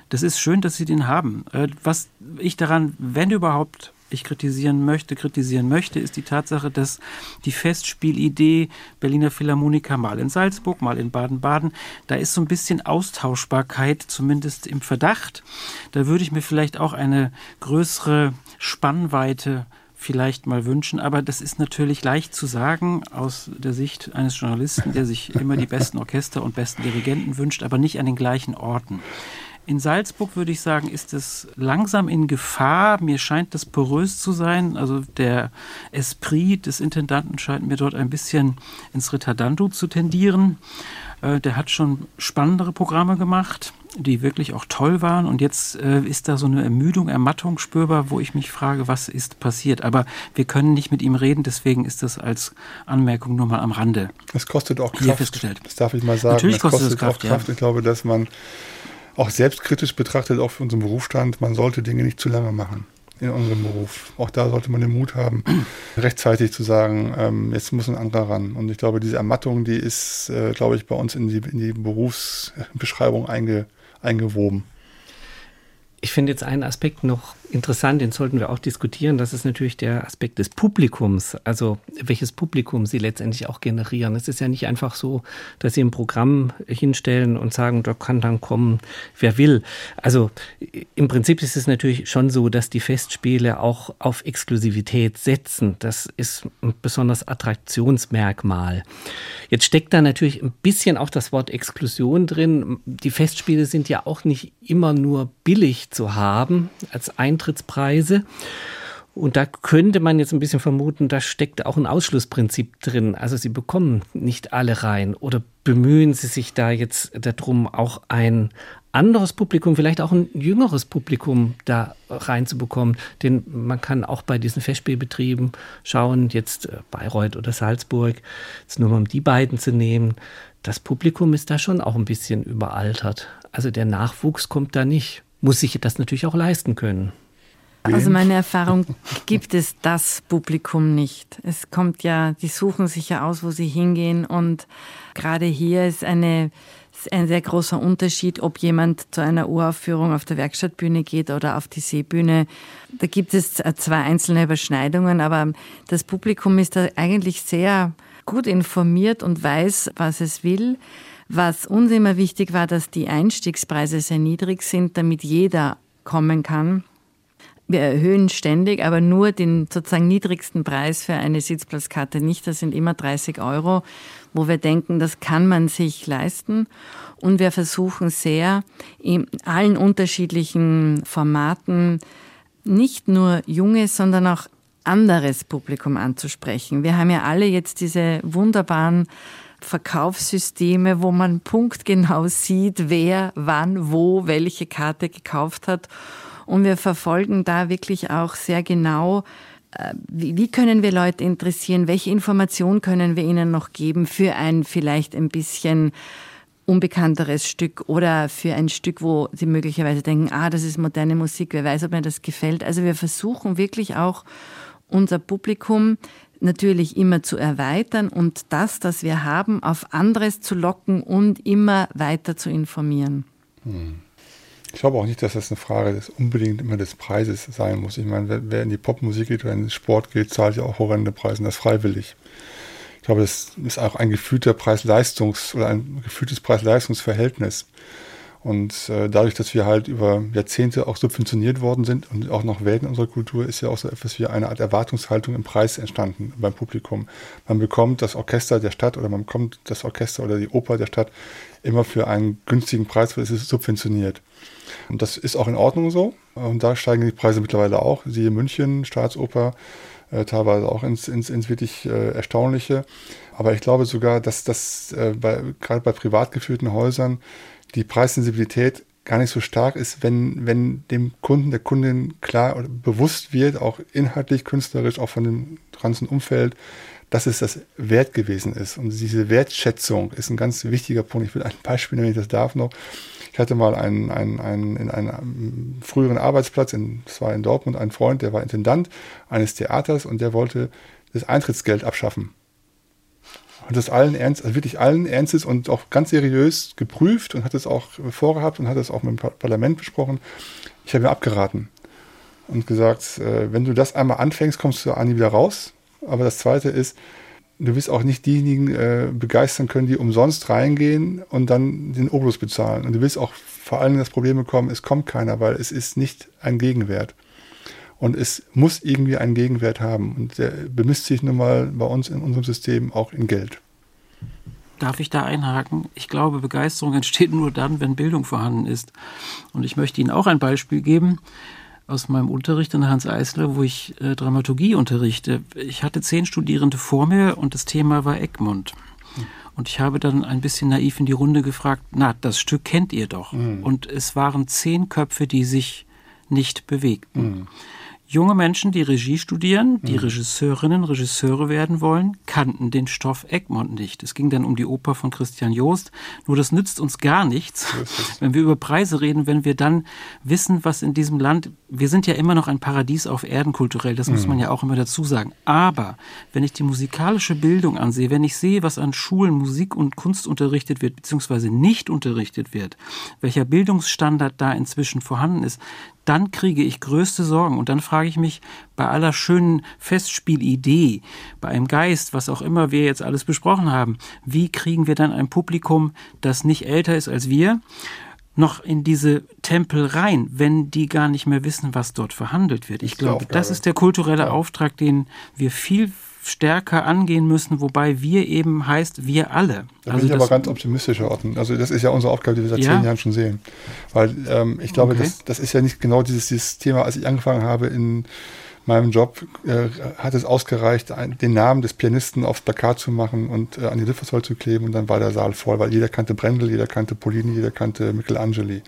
Das ist schön, dass Sie den haben. Äh, was ich daran, wenn überhaupt, ich kritisieren möchte, kritisieren möchte, ist die Tatsache, dass die Festspielidee Berliner Philharmoniker mal in Salzburg, mal in Baden-Baden, da ist so ein bisschen Austauschbarkeit, zumindest im Verdacht. Da würde ich mir vielleicht auch eine größere Spannweite vielleicht mal wünschen. Aber das ist natürlich leicht zu sagen aus der Sicht eines Journalisten, der sich immer die besten Orchester und besten Dirigenten wünscht, aber nicht an den gleichen Orten. In Salzburg würde ich sagen, ist es langsam in Gefahr. Mir scheint das porös zu sein. Also der Esprit des Intendanten scheint mir dort ein bisschen ins Ritardando zu tendieren. Äh, der hat schon spannendere Programme gemacht, die wirklich auch toll waren. Und jetzt äh, ist da so eine Ermüdung, Ermattung spürbar, wo ich mich frage, was ist passiert. Aber wir können nicht mit ihm reden, deswegen ist das als Anmerkung nur mal am Rande. Es kostet auch Kraft. Festgestellt. Das darf ich mal sagen. Natürlich kostet es kostet Kraft, auch Kraft. Ja. Ich glaube, dass man auch selbstkritisch betrachtet, auch für unseren Berufsstand, man sollte Dinge nicht zu lange machen in unserem Beruf. Auch da sollte man den Mut haben, rechtzeitig zu sagen, ähm, jetzt muss ein anderer ran. Und ich glaube, diese Ermattung, die ist, äh, glaube ich, bei uns in die, in die Berufsbeschreibung einge, eingewoben. Ich finde jetzt einen Aspekt noch interessant, den sollten wir auch diskutieren. Das ist natürlich der Aspekt des Publikums, also welches Publikum Sie letztendlich auch generieren. Es ist ja nicht einfach so, dass Sie ein Programm hinstellen und sagen, da kann dann kommen, wer will. Also im Prinzip ist es natürlich schon so, dass die Festspiele auch auf Exklusivität setzen. Das ist ein besonders Attraktionsmerkmal. Jetzt steckt da natürlich ein bisschen auch das Wort Exklusion drin. Die Festspiele sind ja auch nicht immer nur billig zu haben als Eintrittspreise. Und da könnte man jetzt ein bisschen vermuten, da steckt auch ein Ausschlussprinzip drin. Also sie bekommen nicht alle rein oder bemühen sie sich da jetzt darum, auch ein anderes Publikum, vielleicht auch ein jüngeres Publikum da reinzubekommen. Denn man kann auch bei diesen Festspielbetrieben schauen, jetzt äh, Bayreuth oder Salzburg, jetzt nur mal um die beiden zu nehmen. Das Publikum ist da schon auch ein bisschen überaltert. Also der Nachwuchs kommt da nicht muss sich das natürlich auch leisten können. Also meine Erfahrung gibt es das Publikum nicht. Es kommt ja, die suchen sich ja aus, wo sie hingehen und gerade hier ist eine ein sehr großer Unterschied, ob jemand zu einer Uraufführung auf der Werkstattbühne geht oder auf die Seebühne. Da gibt es zwei einzelne Überschneidungen, aber das Publikum ist da eigentlich sehr gut informiert und weiß, was es will. Was uns immer wichtig war, dass die Einstiegspreise sehr niedrig sind, damit jeder kommen kann. Wir erhöhen ständig, aber nur den sozusagen niedrigsten Preis für eine Sitzplatzkarte nicht. Das sind immer 30 Euro, wo wir denken, das kann man sich leisten. Und wir versuchen sehr, in allen unterschiedlichen Formaten nicht nur junges, sondern auch anderes Publikum anzusprechen. Wir haben ja alle jetzt diese wunderbaren Verkaufssysteme, wo man punktgenau sieht, wer wann wo welche Karte gekauft hat. Und wir verfolgen da wirklich auch sehr genau, äh, wie, können wir Leute interessieren, welche Informationen können wir ihnen noch geben für ein vielleicht ein bisschen unbekannteres Stück oder für ein Stück, wo sie möglicherweise denken, ah, das ist moderne Musik, wer weiß, ob mir das gefällt. Also wir versuchen wirklich auch unser Publikum natürlich immer zu erweitern und das, das wir haben, auf anderes zu locken und immer weiter zu informieren. Hm. Ich glaube auch nicht, dass das eine Frage des unbedingt immer des Preises sein muss. Ich meine, wer, wer in die Popmusik geht oder in den Sport geht, zahlt ja auch horrende Preise und das freiwillig. Ich glaube, das ist auch ein gefühlter Preis-Leistungs- oder ein gefühltes Preis-Leistungsverhältnis. Und äh, dadurch, dass wir halt über Jahrzehnte auch subventioniert worden sind und auch noch werden in unserer Kultur, ist ja auch so etwas wie eine Art Erwartungshaltung im Preis entstanden beim Publikum. Man bekommt das Orchester der Stadt oder man bekommt das Orchester oder die Oper der Stadt immer für einen günstigen Preis, weil es ist subventioniert. Und das ist auch in Ordnung so. Und da steigen die Preise mittlerweile auch. Siehe München, Staatsoper, äh, teilweise auch ins, ins, ins wirklich äh, Erstaunliche. Aber ich glaube sogar, dass das äh, bei, gerade bei privat geführten Häusern die Preissensibilität gar nicht so stark ist, wenn, wenn dem Kunden, der Kundin klar oder bewusst wird, auch inhaltlich, künstlerisch, auch von dem ganzen Umfeld, dass es das wert gewesen ist. Und diese Wertschätzung ist ein ganz wichtiger Punkt. Ich will ein Beispiel, wenn ich das darf noch. Ich hatte mal einen, einen, einen in einem früheren Arbeitsplatz, in, das war in Dortmund, einen Freund, der war Intendant eines Theaters und der wollte das Eintrittsgeld abschaffen. Und das allen Ernst, also wirklich allen Ernstes und auch ganz seriös geprüft und hat es auch vorgehabt und hat es auch mit dem Parlament besprochen. Ich habe mir abgeraten und gesagt, äh, wenn du das einmal anfängst, kommst du Ani wieder raus. Aber das Zweite ist, du wirst auch nicht diejenigen äh, begeistern können, die umsonst reingehen und dann den Obolus bezahlen. Und du wirst auch vor allem das Problem bekommen, es kommt keiner, weil es ist nicht ein Gegenwert. Und es muss irgendwie einen Gegenwert haben. Und der bemisst sich nun mal bei uns in unserem System auch in Geld. Darf ich da einhaken? Ich glaube, Begeisterung entsteht nur dann, wenn Bildung vorhanden ist. Und ich möchte Ihnen auch ein Beispiel geben aus meinem Unterricht an Hans Eisler, wo ich äh, Dramaturgie unterrichte. Ich hatte zehn Studierende vor mir und das Thema war Egmont. Und ich habe dann ein bisschen naiv in die Runde gefragt, na, das Stück kennt ihr doch. Mhm. Und es waren zehn Köpfe, die sich nicht bewegten. Mhm. Junge Menschen, die Regie studieren, die mhm. Regisseurinnen, Regisseure werden wollen, kannten den Stoff Egmont nicht. Es ging dann um die Oper von Christian Joost. Nur das nützt uns gar nichts, wenn wir über Preise reden, wenn wir dann wissen, was in diesem Land, wir sind ja immer noch ein Paradies auf Erden kulturell, das mhm. muss man ja auch immer dazu sagen. Aber wenn ich die musikalische Bildung ansehe, wenn ich sehe, was an Schulen Musik und Kunst unterrichtet wird, beziehungsweise nicht unterrichtet wird, welcher Bildungsstandard da inzwischen vorhanden ist, dann kriege ich größte Sorgen. Und dann frage ich mich, bei aller schönen Festspielidee, bei einem Geist, was auch immer wir jetzt alles besprochen haben, wie kriegen wir dann ein Publikum, das nicht älter ist als wir, noch in diese Tempel rein, wenn die gar nicht mehr wissen, was dort verhandelt wird. Ich glaube, das ist der kulturelle. Auftrag, den wir viel stärker angehen müssen, wobei wir eben heißt wir alle. Da also bin ich aber ganz optimistischer Orten. Also das ist ja unsere Aufgabe, die wir seit ja. zehn Jahren schon sehen. Weil ähm, ich glaube, okay. das, das ist ja nicht genau dieses, dieses Thema, als ich angefangen habe in meinem Job, äh, hat es ausgereicht, ein, den Namen des Pianisten aufs Plakat zu machen und äh, an die Litfaßsäule zu kleben und dann war der Saal voll, weil jeder kannte Brendel, jeder kannte Polini, jeder kannte Michelangeli.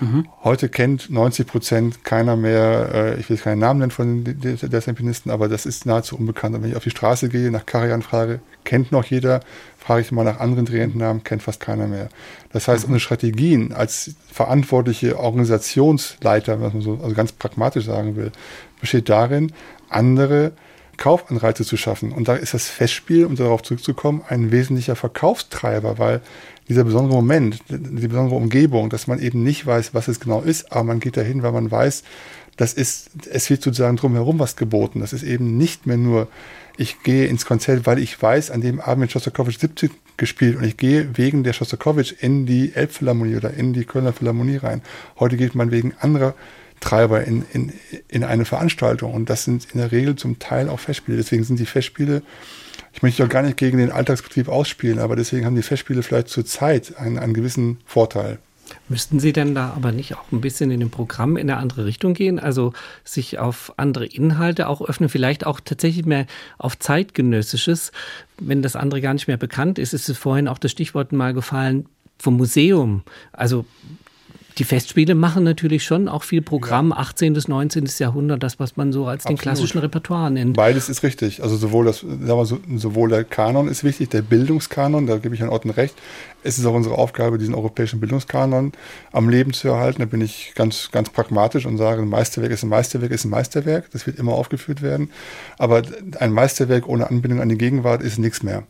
Mhm. Heute kennt 90 Prozent keiner mehr, äh, ich will keinen Namen nennen von den Desempenisten, aber das ist nahezu unbekannt. Und wenn ich auf die Straße gehe, nach Karajan frage, kennt noch jeder, frage ich mal nach anderen Namen, kennt fast keiner mehr. Das heißt, mhm. unsere Strategien als verantwortliche Organisationsleiter, was man so also ganz pragmatisch sagen will, besteht darin, andere Kaufanreize zu schaffen. Und da ist das Festspiel, um darauf zurückzukommen, ein wesentlicher Verkaufstreiber, weil dieser besondere Moment, die besondere Umgebung, dass man eben nicht weiß, was es genau ist, aber man geht dahin, weil man weiß, das ist, es wird sozusagen drumherum was geboten. Das ist eben nicht mehr nur, ich gehe ins Konzert, weil ich weiß, an dem Abend wird Schostakowitsch 70 gespielt und ich gehe wegen der Schostakowitsch in die Elbphilharmonie oder in die Kölner Philharmonie rein. Heute geht man wegen anderer Treiber in, in, in eine Veranstaltung und das sind in der Regel zum Teil auch Festspiele. Deswegen sind die Festspiele ich möchte auch gar nicht gegen den Alltagsbetrieb ausspielen, aber deswegen haben die Festspiele vielleicht zur Zeit einen, einen gewissen Vorteil. Müssten Sie denn da aber nicht auch ein bisschen in dem Programm in eine andere Richtung gehen? Also sich auf andere Inhalte auch öffnen, vielleicht auch tatsächlich mehr auf zeitgenössisches, wenn das andere gar nicht mehr bekannt ist. Ist es vorhin auch das Stichwort mal gefallen vom Museum. Also die Festspiele machen natürlich schon auch viel Programm, ja. 18. bis 19. Jahrhundert, das, was man so als Absolut. den klassischen Repertoire nennt. Beides ist richtig. Also sowohl, das, sagen wir so, sowohl der Kanon ist wichtig, der Bildungskanon, da gebe ich an Orten recht. Es ist auch unsere Aufgabe, diesen europäischen Bildungskanon am Leben zu erhalten. Da bin ich ganz, ganz pragmatisch und sage, ein Meisterwerk ist ein Meisterwerk, ist ein Meisterwerk. Das wird immer aufgeführt werden. Aber ein Meisterwerk ohne Anbindung an die Gegenwart ist nichts mehr.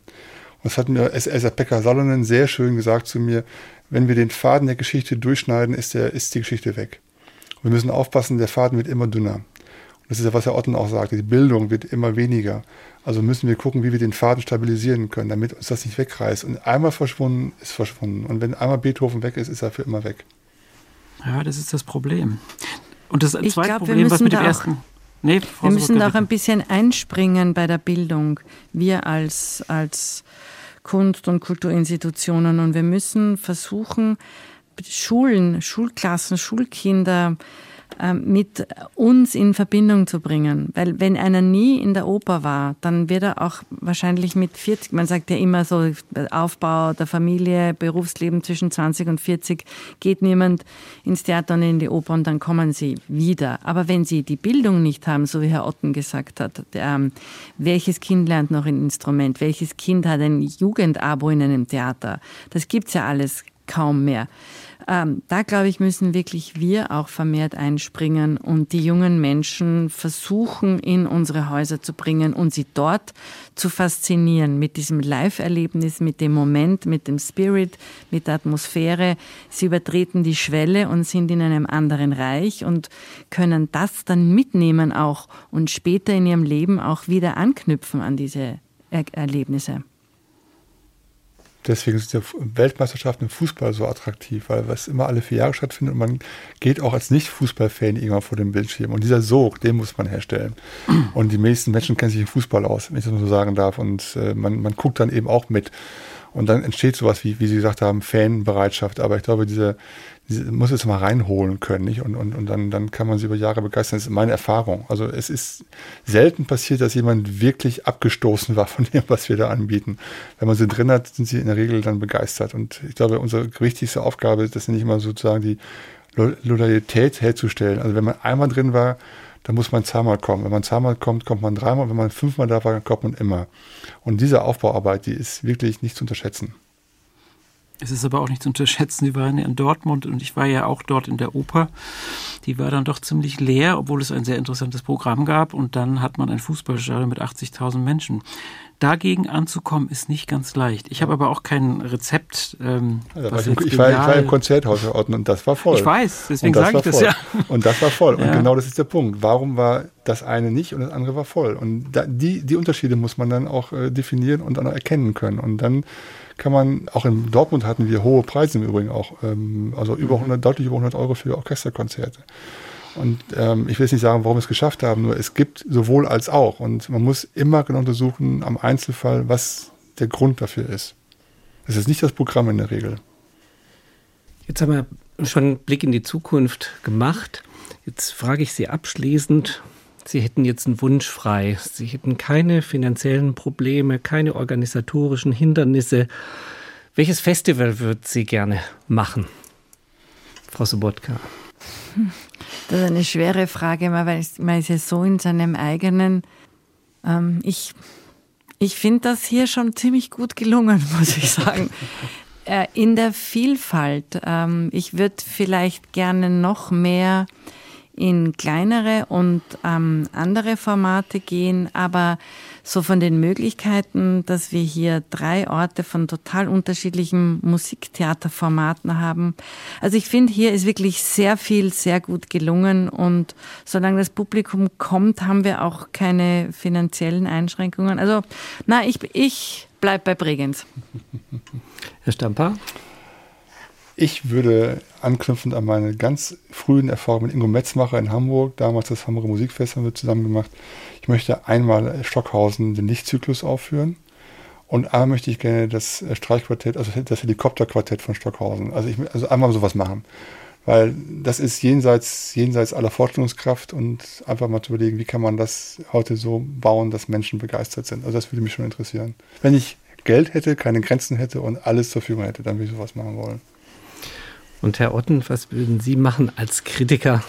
Und das hat mir Elsa Pekka Salonen sehr schön gesagt zu mir, wenn wir den Faden der Geschichte durchschneiden, ist, der, ist die Geschichte weg. Und wir müssen aufpassen, der Faden wird immer dünner. Und das ist ja, was Herr Otten auch sagte, die Bildung wird immer weniger. Also müssen wir gucken, wie wir den Faden stabilisieren können, damit uns das nicht wegreißt. Und einmal verschwunden ist verschwunden. Und wenn einmal Beethoven weg ist, ist er für immer weg. Ja, das ist das Problem. Und das ich zweite glaub, Problem, was mit dem ersten. Nee, wir müssen da auch ein bisschen einspringen bei der Bildung. Wir als, als Kunst- und Kulturinstitutionen. Und wir müssen versuchen, Schulen, Schulklassen, Schulkinder mit uns in Verbindung zu bringen. Weil wenn einer nie in der Oper war, dann wird er auch wahrscheinlich mit 40, man sagt ja immer so, Aufbau der Familie, Berufsleben zwischen 20 und 40, geht niemand ins Theater und in die Oper und dann kommen sie wieder. Aber wenn sie die Bildung nicht haben, so wie Herr Otten gesagt hat, der, ähm, welches Kind lernt noch ein Instrument, welches Kind hat ein Jugendabo in einem Theater, das gibt's ja alles kaum mehr. Ähm, da glaube ich, müssen wirklich wir auch vermehrt einspringen und die jungen Menschen versuchen, in unsere Häuser zu bringen und sie dort zu faszinieren mit diesem Live-Erlebnis, mit dem Moment, mit dem Spirit, mit der Atmosphäre. Sie übertreten die Schwelle und sind in einem anderen Reich und können das dann mitnehmen auch und später in ihrem Leben auch wieder anknüpfen an diese er Erlebnisse. Deswegen sind ja Weltmeisterschaften im Fußball so attraktiv, weil es immer alle vier Jahre stattfindet und man geht auch als Nicht-Fußballfan irgendwann vor dem Bildschirm. Und dieser Sog, den muss man herstellen. Und die meisten Menschen kennen sich im Fußball aus, wenn ich das mal so sagen darf. Und äh, man, man guckt dann eben auch mit. Und dann entsteht sowas wie, wie Sie gesagt haben, Fanbereitschaft. Aber ich glaube, diese, diese muss es mal reinholen können, nicht? Und, und, und dann, dann kann man sie über Jahre begeistern. Das ist meine Erfahrung. Also es ist selten passiert, dass jemand wirklich abgestoßen war von dem, was wir da anbieten. Wenn man sie drin hat, sind sie in der Regel dann begeistert. Und ich glaube, unsere wichtigste Aufgabe ist, das nicht immer sozusagen die Loyalität herzustellen. Also wenn man einmal drin war, dann muss man zweimal kommen. Wenn man zweimal kommt, kommt man dreimal. Wenn man fünfmal da war, kommt man immer. Und diese Aufbauarbeit, die ist wirklich nicht zu unterschätzen. Es ist aber auch nicht zu unterschätzen, die waren ja in Dortmund und ich war ja auch dort in der Oper. Die war dann doch ziemlich leer, obwohl es ein sehr interessantes Programm gab und dann hat man ein Fußballstadion mit 80.000 Menschen. Dagegen anzukommen ist nicht ganz leicht. Ich habe aber auch kein Rezept. Ähm, ja, ich, ich, war, ich, war, im Konzerthaus und das war voll. Ich weiß, deswegen sage ich das voll. ja. Und das war voll. Und genau das ist der Punkt. Warum war das eine nicht und das andere war voll? Und da, die, die Unterschiede muss man dann auch äh, definieren und dann auch erkennen können. Und dann kann man, auch in Dortmund hatten wir hohe Preise im Übrigen auch, ähm, also über 100, deutlich über 100 Euro für Orchesterkonzerte. Und ähm, ich will jetzt nicht sagen, warum wir es geschafft haben, nur es gibt sowohl als auch. Und man muss immer genau untersuchen am Einzelfall, was der Grund dafür ist. Das ist nicht das Programm in der Regel. Jetzt haben wir schon einen Blick in die Zukunft gemacht. Jetzt frage ich Sie abschließend, Sie hätten jetzt einen Wunsch frei. Sie hätten keine finanziellen Probleme, keine organisatorischen Hindernisse. Welches Festival würden Sie gerne machen, Frau Sobotka? Das ist eine schwere Frage, weil man ist ja so in seinem eigenen. Ähm, ich ich finde das hier schon ziemlich gut gelungen, muss ich sagen. äh, in der Vielfalt. Ähm, ich würde vielleicht gerne noch mehr in kleinere und ähm, andere Formate gehen, aber so von den Möglichkeiten, dass wir hier drei Orte von total unterschiedlichen Musiktheaterformaten haben. Also ich finde, hier ist wirklich sehr viel, sehr gut gelungen und solange das Publikum kommt, haben wir auch keine finanziellen Einschränkungen. Also, na, ich, ich bleib bei Bregenz. Herr Stamper? Ich würde anknüpfend an meine ganz frühen Erfahrungen mit Ingo Metzmacher in Hamburg, damals das Hamburger Musikfest haben wir zusammen gemacht. Ich möchte einmal Stockhausen den Lichtzyklus aufführen und einmal möchte ich gerne das Streichquartett, also das Helikopterquartett von Stockhausen. Also, ich, also einmal sowas machen. Weil das ist jenseits, jenseits aller Vorstellungskraft und einfach mal zu überlegen, wie kann man das heute so bauen, dass Menschen begeistert sind. Also das würde mich schon interessieren. Wenn ich Geld hätte, keine Grenzen hätte und alles zur Verfügung hätte, dann würde ich sowas machen wollen. Und Herr Otten, was würden Sie machen als Kritiker?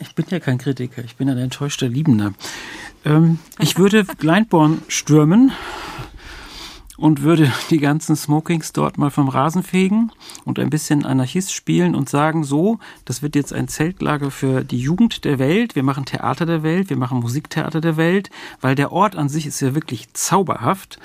Ich bin ja kein Kritiker, ich bin ein enttäuschter Liebender. Ähm, ich würde Gleitborn stürmen und würde die ganzen Smokings dort mal vom Rasen fegen und ein bisschen Anarchist spielen und sagen, so, das wird jetzt ein Zeltlager für die Jugend der Welt, wir machen Theater der Welt, wir machen Musiktheater der Welt, weil der Ort an sich ist ja wirklich zauberhaft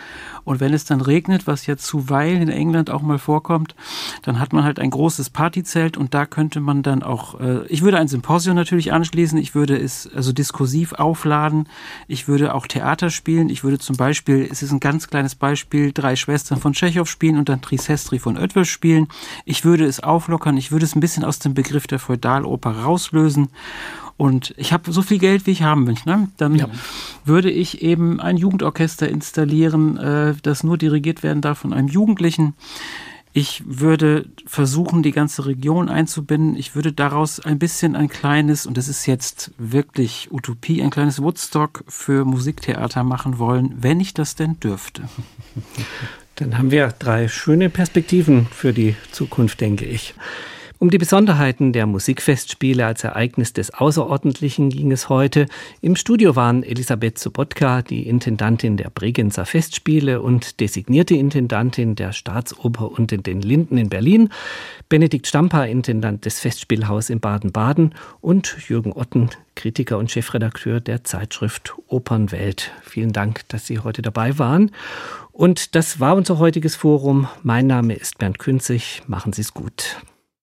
und wenn es dann regnet, was ja zuweilen in England auch mal vorkommt, dann hat man halt ein großes Partyzelt und da könnte man dann auch, äh, ich würde ein Symposium natürlich anschließen, ich würde es also diskursiv aufladen, ich würde auch Theater spielen, ich würde zum Beispiel, es ist ein ganz kleines Beispiel, drei Schwestern von Tschechow spielen und dann Trisestri von Oetwel spielen. Ich würde es auflockern, ich würde es ein bisschen aus dem Begriff der Feudaloper rauslösen und ich habe so viel Geld, wie ich haben möchte, ne? dann ja. würde ich eben ein Jugendorchester installieren, äh, das nur dirigiert werden darf von einem Jugendlichen. Ich würde versuchen, die ganze Region einzubinden. Ich würde daraus ein bisschen ein kleines, und das ist jetzt wirklich Utopie, ein kleines Woodstock für Musiktheater machen wollen, wenn ich das denn dürfte. Dann haben wir drei schöne Perspektiven für die Zukunft, denke ich. Um die Besonderheiten der Musikfestspiele als Ereignis des Außerordentlichen ging es heute. Im Studio waren Elisabeth Sobotka, die Intendantin der Bregenzer Festspiele und designierte Intendantin der Staatsoper und in den Linden in Berlin, Benedikt Stamper, Intendant des Festspielhaus in Baden-Baden und Jürgen Otten, Kritiker und Chefredakteur der Zeitschrift Opernwelt. Vielen Dank, dass Sie heute dabei waren. Und das war unser heutiges Forum. Mein Name ist Bernd Künzig. Machen Sie es gut.